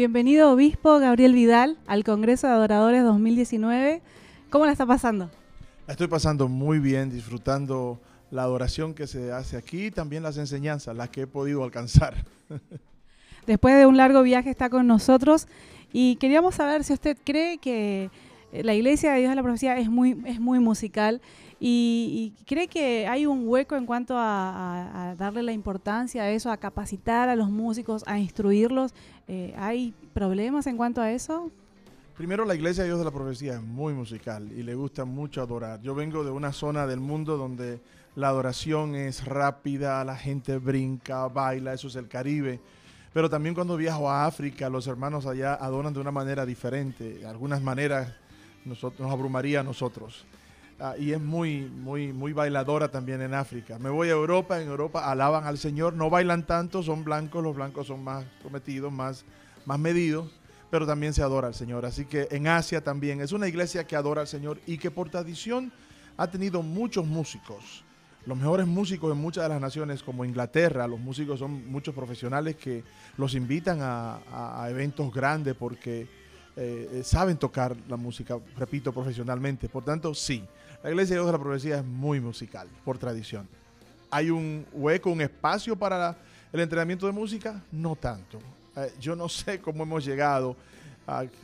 Bienvenido, obispo Gabriel Vidal, al Congreso de Adoradores 2019. ¿Cómo la está pasando? La estoy pasando muy bien, disfrutando la adoración que se hace aquí y también las enseñanzas, las que he podido alcanzar. Después de un largo viaje está con nosotros y queríamos saber si usted cree que la Iglesia de Dios de la Profecía es muy, es muy musical y, cree que hay un hueco en cuanto a, darle la importancia a eso, a capacitar a los músicos, a instruirlos. Eh, ¿Hay problemas en cuanto a eso? Primero, la Iglesia de Dios de la Profecía es muy musical y le gusta mucho adorar. Yo vengo de una zona del mundo donde la adoración es rápida, la gente brinca, baila, eso es el Caribe. Pero también cuando viajo a África, los hermanos allá adoran de una manera diferente. De algunas maneras nos abrumaría a nosotros. Ah, y es muy, muy, muy bailadora también en África. Me voy a Europa, en Europa alaban al Señor, no bailan tanto, son blancos, los blancos son más cometidos, más, más medidos, pero también se adora al Señor. Así que en Asia también es una iglesia que adora al Señor y que por tradición ha tenido muchos músicos. Los mejores músicos en muchas de las naciones, como Inglaterra, los músicos son muchos profesionales que los invitan a, a eventos grandes porque eh, eh, saben tocar la música, repito, profesionalmente. Por tanto, sí, la Iglesia de Dios de la Profecía es muy musical, por tradición. ¿Hay un hueco, un espacio para el entrenamiento de música? No tanto. Eh, yo no sé cómo hemos llegado,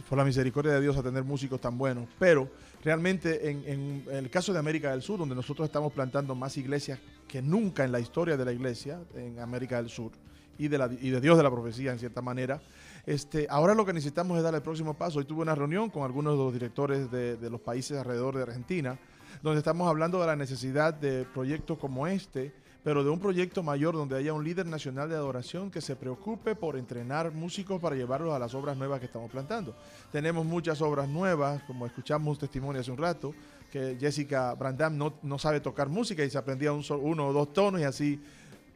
por la misericordia de Dios, a tener músicos tan buenos, pero realmente en, el caso de América del Sur, donde nosotros estamos plantando más iglesias que nunca en la historia de la iglesia en América del Sur y de, la, y de Dios de la profecía, en cierta manera, este, ahora lo que necesitamos es dar el próximo paso. Hoy tuve una reunión con algunos de los directores de, los países alrededor de Argentina, donde estamos hablando de la necesidad de proyectos como este, pero de un proyecto mayor donde haya un líder nacional de adoración que se preocupe por entrenar músicos para llevarlos a las obras nuevas que estamos plantando. Tenemos muchas obras nuevas, como escuchamos un testimonio hace un rato, que Jessica Brandam no, no sabe tocar música y se aprendía un uno o dos tonos y así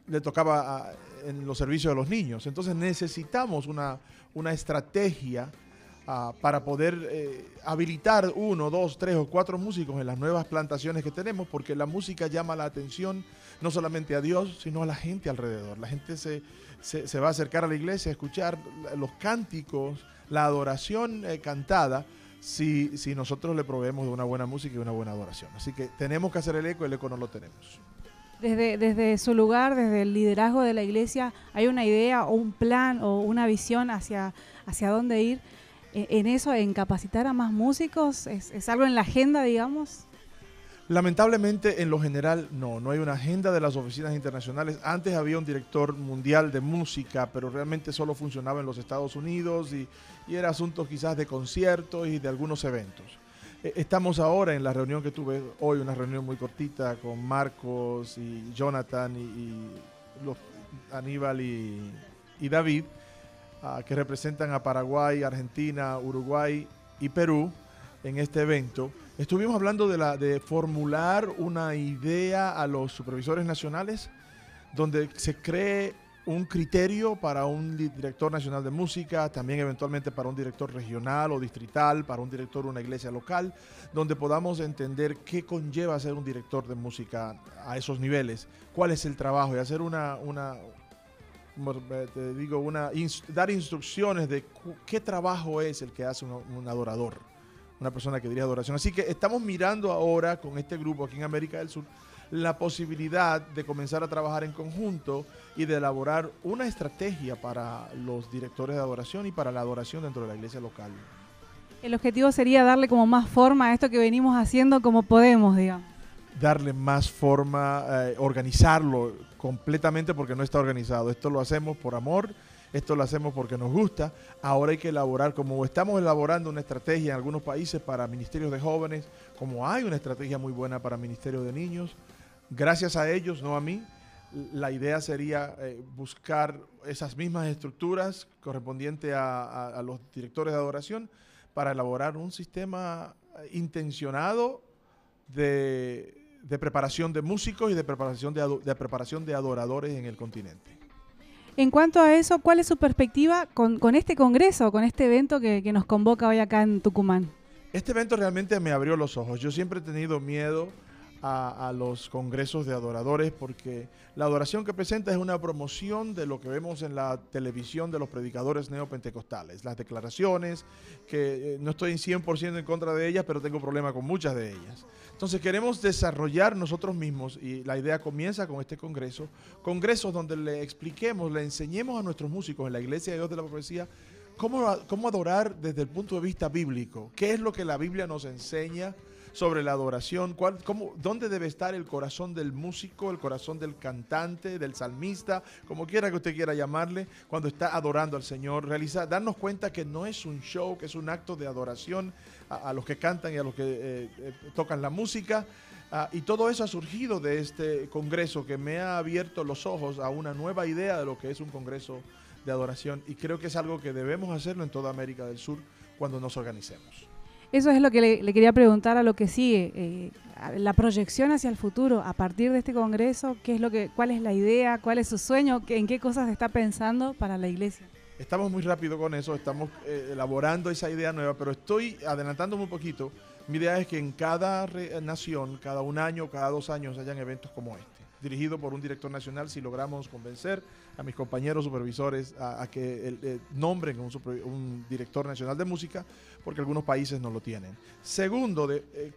le tocaba en los servicios de los niños. Entonces necesitamos una, una estrategia ah, para poder eh, habilitar uno, dos, tres o cuatro músicos en las nuevas plantaciones que tenemos, porque la música llama la atención no solamente a Dios, sino a la gente alrededor. La gente se, se, va a acercar a la iglesia a escuchar los cánticos, la adoración eh, cantada. Si, si nosotros le proveemos de una buena música y una buena adoración. Así que tenemos que hacer el eco, el eco no lo tenemos desde, desde su lugar, desde el liderazgo de la iglesia, hay una idea o un plan o una visión hacia, hacia dónde ir en eso, en capacitar a más músicos? ¿Es, ¿Es, algo en la agenda, digamos? Lamentablemente, en lo general, no, no hay una agenda de las oficinas internacionales. Antes había un director mundial de música, pero realmente solo funcionaba en los Estados Unidos y, y era asunto quizás de conciertos y de algunos eventos. Eh, estamos ahora en la reunión que tuve hoy, una reunión muy cortita con Marcos y Jonathan y, los, Aníbal y, David, que representan a Paraguay, Argentina, Uruguay y Perú en este evento. Estuvimos hablando de, la, de formular una idea a los supervisores nacionales donde se cree un criterio para un director nacional de música, también eventualmente para un director regional o distrital, para un director de una iglesia local, donde podamos entender qué conlleva ser un director de música a esos niveles, cuál es el trabajo y hacer una te digo, una, dar instrucciones de qué trabajo es el que hace un, un adorador, una persona que dirige adoración. Así que estamos mirando ahora con este grupo aquí en América del Sur la posibilidad de comenzar a trabajar en conjunto y de elaborar una estrategia para los directores de adoración y para la adoración dentro de la iglesia local. El objetivo sería darle como más forma a esto que venimos haciendo como podemos, digamos. Darle más forma, eh, organizarlo completamente porque no está organizado. Esto lo hacemos por amor, esto lo hacemos porque nos gusta. Ahora hay que elaborar, como estamos elaborando una estrategia en algunos países para ministerios de jóvenes, como hay una estrategia muy buena para ministerios de niños, gracias a ellos, no a mí, la idea sería eh, buscar esas mismas estructuras correspondientes a, los directores de adoración para elaborar un sistema eh, intencionado de, preparación de músicos y de preparación de, preparación de adoradores en el continente. En cuanto a eso, ¿cuál es su perspectiva con, este congreso, con este evento que, que nos convoca hoy acá en Tucumán? Este evento realmente me abrió los ojos. Yo siempre he tenido miedo a, los congresos de adoradores porque la adoración que presenta es una promoción de lo que vemos en la televisión de los predicadores neopentecostales. Las declaraciones, que eh, no estoy 100% en contra de ellas, pero tengo problema con muchas de ellas. Entonces queremos desarrollar nosotros mismos, y la idea comienza con este congreso, congresos donde le expliquemos, le enseñemos a nuestros músicos en la Iglesia de Dios de la Profecía cómo, cómo adorar desde el punto de vista bíblico, qué es lo que la Biblia nos enseña sobre la adoración, cuál, cómo, dónde debe estar el corazón del músico, el corazón del cantante, del salmista, como quiera que usted quiera llamarle, cuando está adorando al Señor. Realizar, darnos cuenta que no es un show, que es un acto de adoración a, los que cantan y a los que eh, eh, tocan la música. Ah, y todo eso ha surgido de este congreso que me ha abierto los ojos a una nueva idea de lo que es un congreso de adoración y creo que es algo que debemos hacerlo en toda América del Sur cuando nos organicemos. Eso es lo que le, quería preguntar a lo que sigue, eh, la proyección hacia el futuro a partir de este congreso, ¿qué es lo que, cuál es la idea, cuál es su sueño, en qué cosas está pensando para la iglesia. Estamos muy rápido con eso, estamos eh, elaborando esa idea nueva, pero estoy adelantándome un poquito. Mi idea es que en cada nación, cada un año, cada dos años, hayan eventos como este dirigido por un director nacional, si logramos convencer a mis compañeros supervisores a, que eh, nombren un, director nacional de música, porque algunos países no lo tienen. Segundo, eh,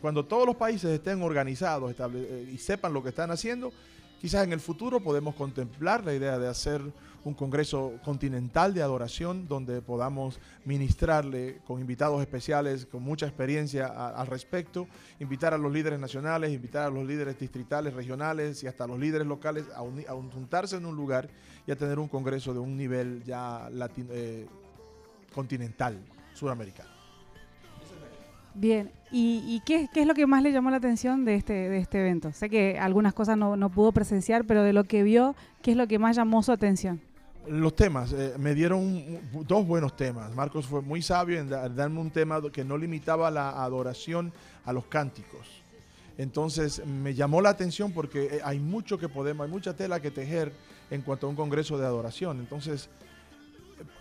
cuando todos los países estén organizados eh, y sepan lo que están haciendo, quizás en el futuro podemos contemplar la idea de hacer un congreso continental de adoración donde podamos ministrarle con invitados especiales con mucha experiencia al respecto, invitar a los líderes nacionales, invitar a los líderes distritales, regionales y hasta a los líderes locales a, juntarse en un lugar y a tener un congreso de un nivel ya eh, continental, suramericano. Bien, ¿y, qué, es lo que más le llamó la atención de este, de este evento? Sé que algunas cosas no pudo presenciar, pero de lo que vio, ¿qué es lo que más llamó su atención? Los temas, eh, me dieron dos buenos temas. Marcos fue muy sabio en, darme un tema que no limitaba la adoración a los cánticos. Entonces me llamó la atención porque eh, hay mucho que podemos, hay mucha tela que tejer en cuanto a un congreso de adoración. Entonces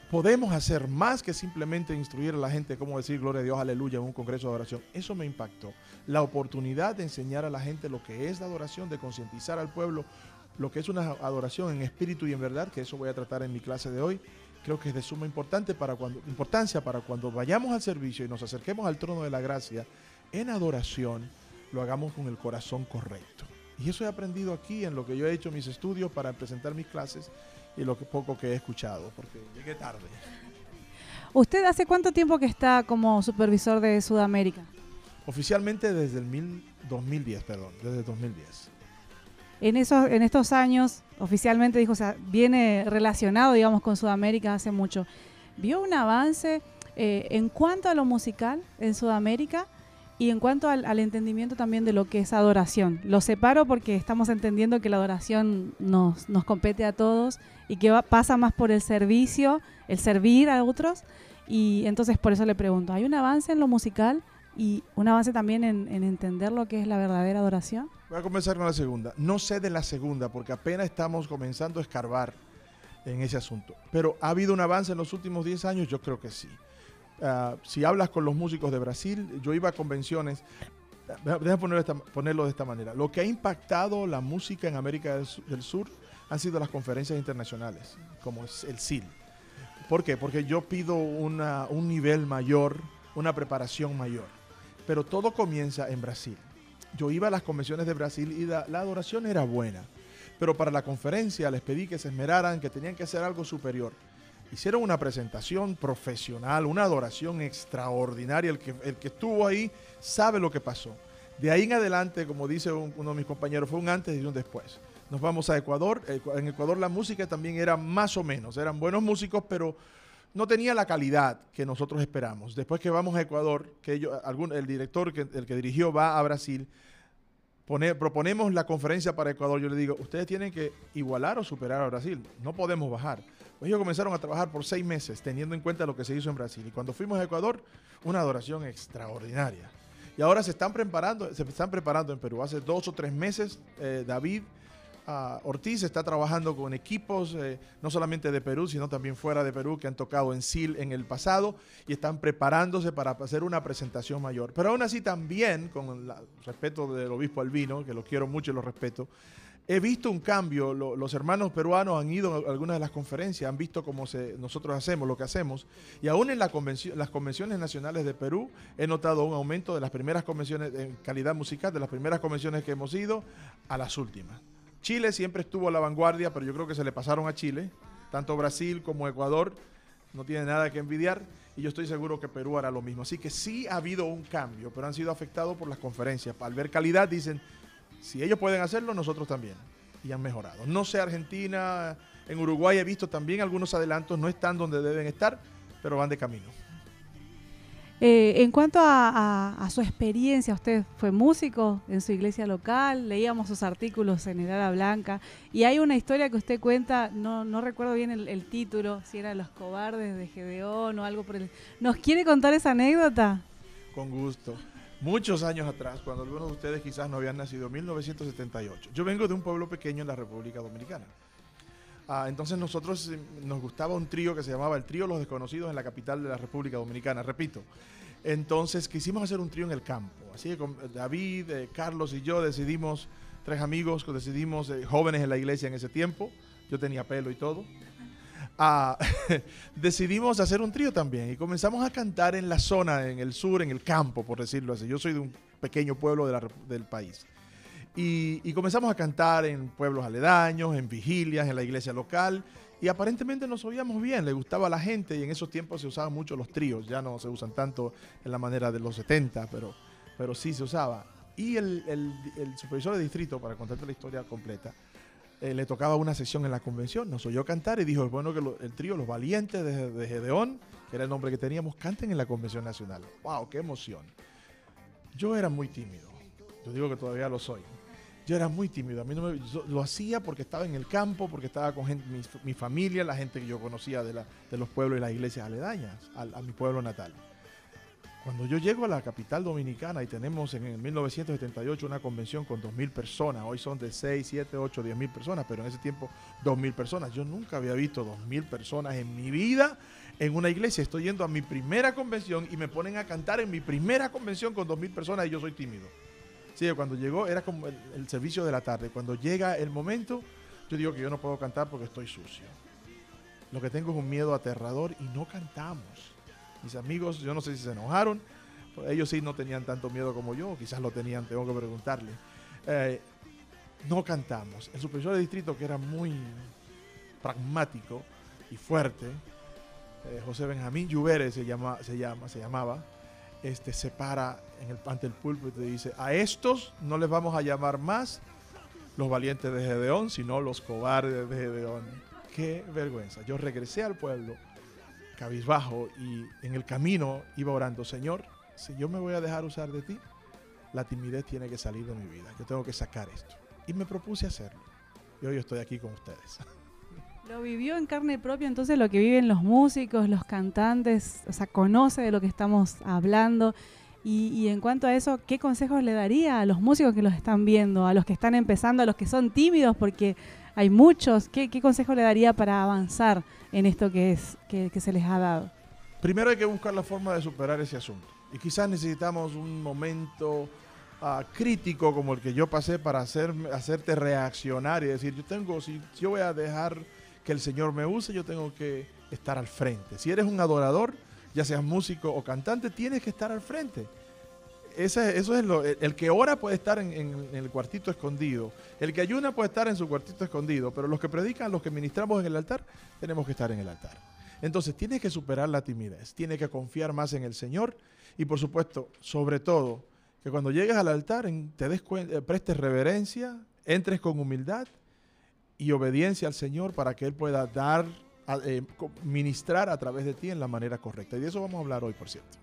podemos hacer más que simplemente instruir a la gente cómo decir gloria a Dios, aleluya en un congreso de adoración. Eso me impactó. La oportunidad de enseñar a la gente lo que es la adoración, de concientizar al pueblo lo que es una adoración en espíritu y en verdad, que eso voy a tratar en mi clase de hoy, creo que es de suma importante para cuando, importancia para cuando vayamos al servicio y nos acerquemos al trono de la gracia en adoración, lo hagamos con el corazón correcto. Y eso he aprendido aquí en lo que yo he hecho mis estudios para presentar mis clases y lo que poco que he escuchado, porque llegué tarde. ¿Usted hace cuánto tiempo que está como supervisor de Sudamérica? Oficialmente desde el 2010, perdón, desde 2010 en, esos, en estos años, oficialmente dijo, o sea, viene relacionado, digamos, con Sudamérica hace mucho. ¿Vio un avance eh, en cuanto a lo musical en Sudamérica y en cuanto al, entendimiento también de lo que es adoración? Lo separo porque estamos entendiendo que la adoración nos, nos compete a todos y que pasa más por el servicio, el servir a otros. Y entonces por eso le pregunto, ¿hay un avance en lo musical? y un avance también en, entender lo que es la verdadera adoración? Voy a comenzar con la segunda. No sé de la segunda porque apenas estamos comenzando a escarbar en ese asunto. Pero ¿ha habido un avance en los últimos 10 años? Yo creo que sí. Ah, si hablas con los músicos de Brasil, yo iba a convenciones. Déjame ponerlo de esta manera. Lo que ha impactado la música en América del Sur han sido las conferencias internacionales, como es el CIL. ¿Por qué? Porque yo pido un nivel mayor, una preparación mayor pero todo comienza en Brasil. Yo iba a las convenciones de Brasil y la, adoración era buena, pero para la conferencia les pedí que se esmeraran, que tenían que hacer algo superior. Hicieron una presentación profesional, una adoración extraordinaria. El que, el que estuvo ahí sabe lo que pasó. De ahí en adelante, como dice uno de mis compañeros, fue un antes y un después. Nos vamos a Ecuador. En Ecuador la música también era más o menos. Eran buenos músicos, pero no tenía la calidad que nosotros esperamos. Después que vamos a Ecuador, que el director, que, el que dirigió, va a Brasil, proponemos la conferencia para Ecuador. Yo le digo, ustedes tienen que igualar o superar a Brasil. No podemos bajar. Pues ellos comenzaron a trabajar por seis meses, teniendo en cuenta lo que se hizo en Brasil. Y cuando fuimos a Ecuador, una adoración extraordinaria. Y ahora se están preparando, se están preparando en Perú. Hace dos o tres meses, eh, David Ortiz está trabajando con equipos, eh, no solamente de Perú, sino también fuera de Perú, que han tocado en SIL en el pasado y están preparándose para hacer una presentación mayor. Pero aún así también, con el respeto del obispo Albino, que lo quiero mucho y lo respeto, he visto un cambio. los hermanos peruanos han ido a algunas de las conferencias, han visto cómo nosotros hacemos, lo que hacemos. Y aún en la las convenciones nacionales de Perú he notado un aumento de las primeras convenciones en calidad musical, de las primeras convenciones que hemos ido a las últimas. Chile siempre estuvo a la vanguardia, pero yo creo que se le pasaron a Chile. Tanto Brasil como Ecuador no tienen nada que envidiar y yo estoy seguro que Perú hará lo mismo. Así que sí ha habido un cambio, pero han sido afectados por las conferencias. Al ver calidad dicen, si ellos pueden hacerlo, nosotros también. Y han mejorado. No sé Argentina, en Uruguay he visto también algunos adelantos, no están donde deben estar, pero van de camino. Eh, en cuanto a, su experiencia, usted fue músico en su iglesia local, leíamos sus artículos en Edad Blanca, y hay una historia que usted cuenta, no, recuerdo bien el, título, si era Los Cobardes de Gedeón o algo por el... ¿Nos quiere contar esa anécdota? Con gusto. Muchos años atrás, cuando algunos de ustedes quizás no habían nacido, 1978. Yo vengo de un pueblo pequeño en la República Dominicana. Ah, entonces nosotros eh, nos gustaba un trío que se llamaba el Trío Los Desconocidos en la capital de la República Dominicana, repito. Entonces quisimos hacer un trío en el campo. Así que con David, eh, Carlos y yo decidimos, tres amigos, decidimos, eh, jóvenes en la iglesia en ese tiempo, yo tenía pelo y todo, ah, decidimos hacer un trío también y comenzamos a cantar en la zona, en el sur, en el campo, por decirlo así. Yo soy de un pequeño pueblo del país. Y, comenzamos a cantar en pueblos aledaños, en vigilias, en la iglesia local. Y aparentemente nos oíamos bien, le gustaba a la gente y en esos tiempos se usaban mucho los tríos, ya no se usan tanto en la manera de los 70, pero, pero sí se usaba. Y el, supervisor de distrito, para contarte la historia completa, eh, le tocaba una sesión en la convención, nos oyó cantar y dijo, es bueno que el trío Los Valientes de, de Gedeón, que era el nombre que teníamos, canten en la convención nacional. ¡Wow! ¡Qué emoción! Yo era muy tímido, yo digo que todavía lo soy yo era muy tímido. A mí no lo hacía porque estaba en el campo, porque estaba con mi, familia, la gente que yo conocía de, los pueblos y las iglesias aledañas a, mi pueblo natal. Cuando yo llego a la capital dominicana y tenemos en 1978 una convención con 2.000 personas, hoy son de 6, 7, 8, 10 mil personas, pero en ese tiempo 2.000 personas. Yo nunca había visto 2.000 personas en mi vida en una iglesia. Estoy yendo a mi primera convención y me ponen a cantar en mi primera convención con 2.000 personas y yo soy tímido. Sí, cuando llegó era como el, servicio de la tarde. Cuando llega el momento, yo digo que yo no puedo cantar porque estoy sucio. Lo que tengo es un miedo aterrador y no cantamos. Mis amigos, yo no sé si se enojaron, ellos sí no tenían tanto miedo como yo, quizás lo tenían, tengo que preguntarle. Eh, no cantamos. El supervisor de distrito, que era muy pragmático y fuerte, eh, José Benjamín Lluvere se, llama, se, llama, se llamaba, este, se para en el, ante el púlpito y dice, a estos no les vamos a llamar más los valientes de Gedeón, sino los cobardes de Gedeón. Qué vergüenza. Yo regresé al pueblo cabizbajo y en el camino iba orando, Señor, si yo me voy a dejar usar de ti, la timidez tiene que salir de mi vida. Yo tengo que sacar esto. Y me propuse hacerlo. Y hoy estoy aquí con ustedes. Lo vivió en carne propia, entonces lo que viven los músicos, los cantantes, o sea, conoce de lo que estamos hablando. Y, en cuanto a eso, ¿qué consejos le daría a los músicos que los están viendo, a los que están empezando, a los que son tímidos, porque hay muchos? ¿Qué, consejos le daría para avanzar en esto que, es, que, se les ha dado? Primero hay que buscar la forma de superar ese asunto. Y quizás necesitamos un momento ah, crítico como el que yo pasé para hacer, hacerte reaccionar y decir, yo tengo, si yo voy a dejar que el Señor me use, yo tengo que estar al frente. Si eres un adorador, ya seas músico o cantante, tienes que estar al frente. eso es lo, el que ora puede estar en, el cuartito escondido. El que ayuna puede estar en su cuartito escondido. Pero los que predican, los que ministramos en el altar, tenemos que estar en el altar. Entonces tienes que superar la timidez. Tienes que confiar más en el Señor. Y por supuesto, sobre todo, que cuando llegues al altar te des eh, prestes reverencia, entres con humildad y obediencia al Señor para que Él pueda dar, eh, ministrar a través de ti en la manera correcta. Y de eso vamos a hablar hoy, por cierto.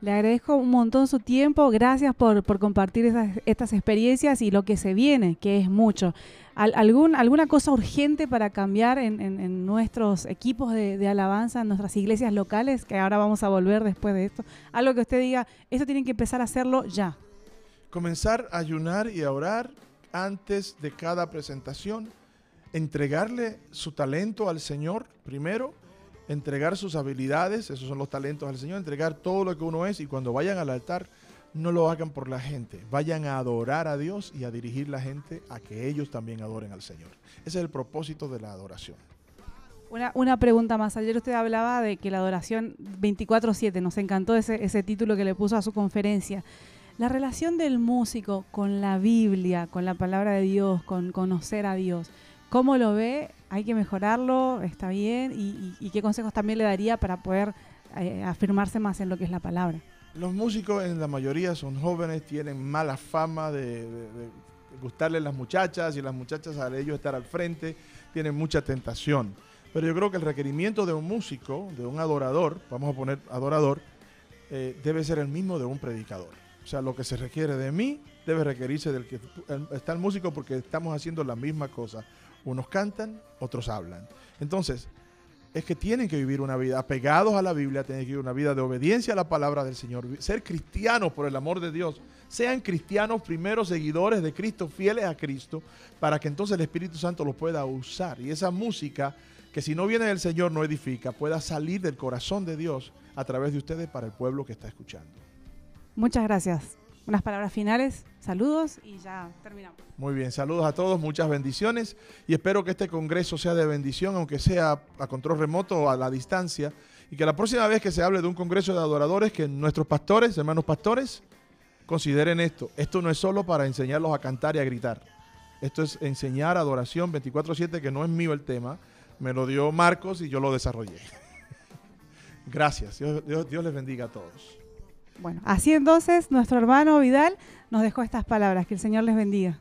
Le agradezco un montón su tiempo. Gracias por, compartir estas experiencias y lo que se viene, que es mucho. algún, ¿Alguna cosa urgente para cambiar en, nuestros equipos de, de, alabanza, en nuestras iglesias locales, que ahora vamos a volver después de esto? Algo que usted diga, esto tienen que empezar a hacerlo ya. Comenzar a ayunar y a orar antes de cada presentación, entregarle su talento al Señor primero, entregar sus habilidades, esos son los talentos al Señor, entregar todo lo que uno es y cuando vayan al altar, no lo hagan por la gente, vayan a adorar a Dios y a dirigir la gente a que ellos también adoren al Señor. Ese es el propósito de la adoración. Una, pregunta más. Ayer usted hablaba de que la adoración 24/7, nos encantó ese título que le puso a su conferencia. La relación del músico con la Biblia, con la palabra de Dios, con conocer a Dios, ¿cómo lo ve? ¿Hay que mejorarlo? ¿Está bien? ¿Y, qué consejos también le daría para poder eh, afirmarse más en lo que es la palabra? Los músicos en la mayoría son jóvenes, tienen mala fama de, de- de gustarle las muchachas y las muchachas al ellos estar al frente tienen mucha tentación. Pero yo creo que el requerimiento de un músico, de un adorador, vamos a poner adorador, eh, debe ser el mismo de un predicador. O sea, lo que se requiere de mí debe requerirse del que está el músico porque estamos haciendo la misma cosa. Unos cantan, otros hablan. Entonces, es que tienen que vivir una vida apegados a la Biblia, tienen que vivir una vida de obediencia a la palabra del Señor, ser cristianos por el amor de Dios, sean cristianos primeros seguidores de Cristo, fieles a Cristo, para que entonces el Espíritu Santo los pueda usar y esa música que si no viene del Señor no edifica, pueda salir del corazón de Dios a través de ustedes para el pueblo que está escuchando. Muchas gracias. Unas palabras finales, saludos y ya terminamos. Muy bien, saludos a todos, muchas bendiciones y espero que este congreso sea de bendición, aunque sea a control remoto o a la distancia, y que la próxima vez que se hable de un congreso de adoradores, que nuestros pastores, hermanos pastores, consideren esto. Esto no es solo para enseñarlos a cantar y a gritar. Esto es enseñar adoración 24/7, que no es mío el tema, me lo dio Marcos y yo lo desarrollé. Gracias, Dios, Dios- Dios les bendiga a todos. Bueno, así entonces nuestro hermano Vidal nos dejó estas palabras. Que el Señor les bendiga.